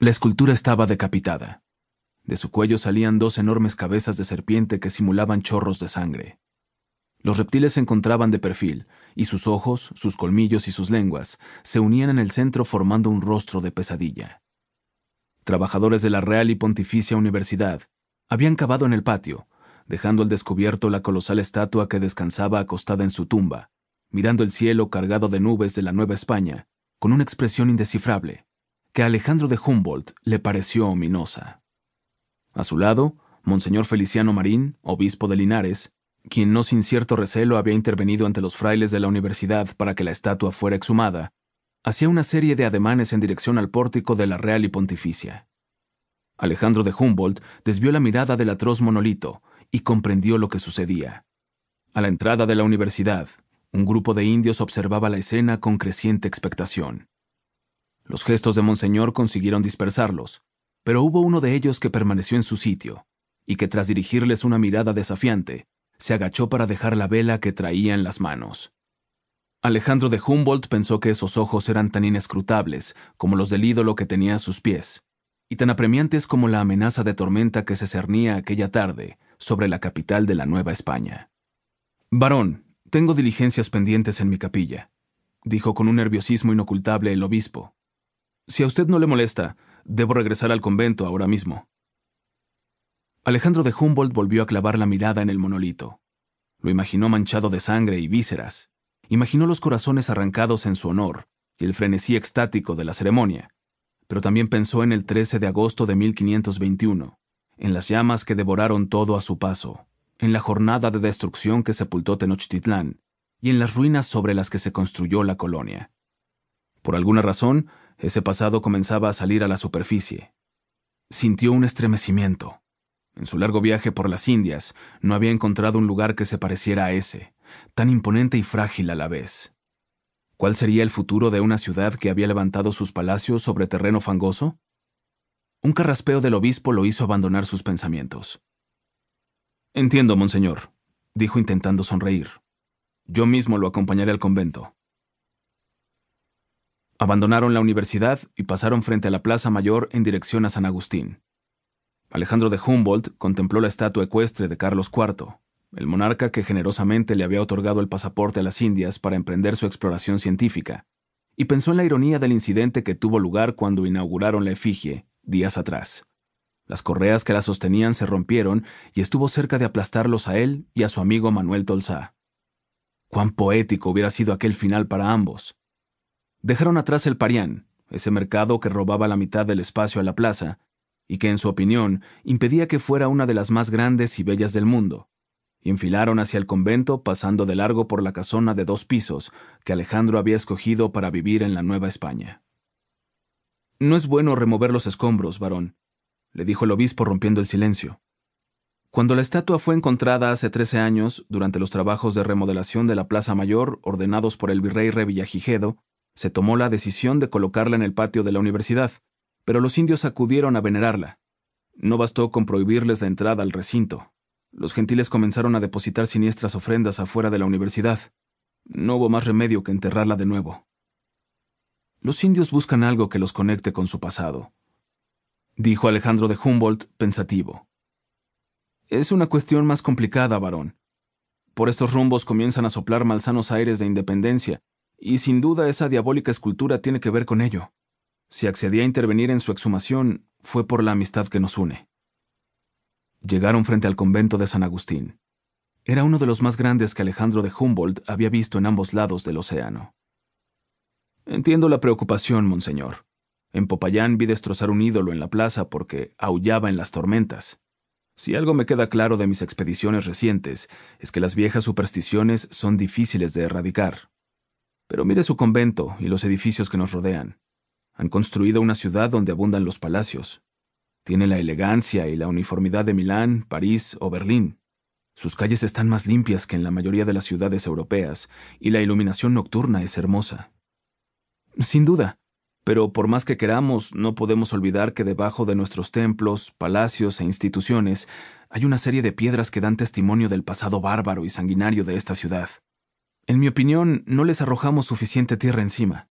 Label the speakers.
Speaker 1: La escultura estaba decapitada. De su cuello salían dos enormes cabezas de serpiente que simulaban chorros de sangre. Los reptiles se encontraban de perfil, y sus ojos, sus colmillos y sus lenguas se unían en el centro formando un rostro de pesadilla. Trabajadores de la Real y Pontificia Universidad habían cavado en el patio, dejando al descubierto la colosal estatua que descansaba acostada en su tumba, mirando el cielo cargado de nubes de la Nueva España, con una expresión indescifrable, que Alejandro de Humboldt le pareció ominosa. A su lado, Monseñor Feliciano Marín, obispo de Linares, quien no sin cierto recelo había intervenido ante los frailes de la universidad para que la estatua fuera exhumada, hacía una serie de ademanes en dirección al pórtico de la Real y Pontificia. Alejandro de Humboldt desvió la mirada del atroz monolito y comprendió lo que sucedía. A la entrada de la universidad, un grupo de indios observaba la escena con creciente expectación. Los gestos de Monseñor consiguieron dispersarlos, pero hubo uno de ellos que permaneció en su sitio, y que tras dirigirles una mirada desafiante, se agachó para dejar la vela que traía en las manos. Alejandro de Humboldt pensó que esos ojos eran tan inescrutables como los del ídolo que tenía a sus pies, y tan apremiantes como la amenaza de tormenta que se cernía aquella tarde sobre la capital de la Nueva España. Varón, tengo diligencias pendientes en mi capilla, dijo con un nerviosismo inocultable el obispo. Si a usted no le molesta, debo regresar al convento ahora mismo. Alejandro de Humboldt volvió a clavar la mirada en el monolito. Lo imaginó manchado de sangre y vísceras. Imaginó los corazones arrancados en su honor y el frenesí extático de la ceremonia. Pero también pensó en el 13 de agosto de 1521, en las llamas que devoraron todo a su paso, en la jornada de destrucción que sepultó Tenochtitlán y en las ruinas sobre las que se construyó la colonia. Por alguna razón, ese pasado comenzaba a salir a la superficie. Sintió un estremecimiento. En su largo viaje por las Indias, no había encontrado un lugar que se pareciera a ese, tan imponente y frágil a la vez. ¿Cuál sería el futuro de una ciudad que había levantado sus palacios sobre terreno fangoso? Un carraspeo del obispo lo hizo abandonar sus pensamientos. Entiendo, monseñor, dijo intentando sonreír. Yo mismo lo acompañaré al convento. Abandonaron la universidad y pasaron frente a la Plaza Mayor en dirección a San Agustín. Alejandro de Humboldt contempló la estatua ecuestre de Carlos IV, el monarca que generosamente le había otorgado el pasaporte a las Indias para emprender su exploración científica, y pensó en la ironía del incidente que tuvo lugar cuando inauguraron la efigie, días atrás. Las correas que la sostenían se rompieron y estuvo cerca de aplastarlos a él y a su amigo Manuel Tolsá. Cuán poético hubiera sido aquel final para ambos. Dejaron atrás el Parián, ese mercado que robaba la mitad del espacio a la plaza, y que en su opinión impedía que fuera una de las más grandes y bellas del mundo, y enfilaron hacia el convento pasando de largo por la casona de dos pisos que Alejandro había escogido para vivir en la Nueva España. No es bueno remover los escombros, varón, le dijo el obispo rompiendo el silencio. Cuando la estatua fue encontrada hace trece años, durante los trabajos de remodelación de la Plaza Mayor ordenados por el virrey Revillagigedo, se tomó la decisión de colocarla en el patio de la universidad, pero los indios acudieron a venerarla. No bastó con prohibirles la entrada al recinto. Los gentiles comenzaron a depositar siniestras ofrendas afuera de la universidad. No hubo más remedio que enterrarla de nuevo. Los indios buscan algo que los conecte con su pasado, dijo Alejandro de Humboldt pensativo. Es una cuestión más complicada, varón. Por estos rumbos comienzan a soplar malsanos aires de independencia, y sin duda esa diabólica escultura tiene que ver con ello. Si accedí a intervenir en su exhumación, fue por la amistad que nos une. Llegaron frente al convento de San Agustín. Era uno de los más grandes que Alejandro de Humboldt había visto en ambos lados del océano. Entiendo la preocupación, monseñor. En Popayán vi destrozar un ídolo en la plaza porque aullaba en las tormentas. Si algo me queda claro de mis expediciones recientes, es que las viejas supersticiones son difíciles de erradicar. Pero mire su convento y los edificios que nos rodean. Han construido una ciudad donde abundan los palacios. Tiene la elegancia y la uniformidad de Milán, París o Berlín. Sus calles están más limpias que en la mayoría de las ciudades europeas, y la iluminación nocturna es hermosa. Sin duda, pero por más que queramos, no podemos olvidar que debajo de nuestros templos, palacios e instituciones hay una serie de piedras que dan testimonio del pasado bárbaro y sanguinario de esta ciudad. En mi opinión, no les arrojamos suficiente tierra encima.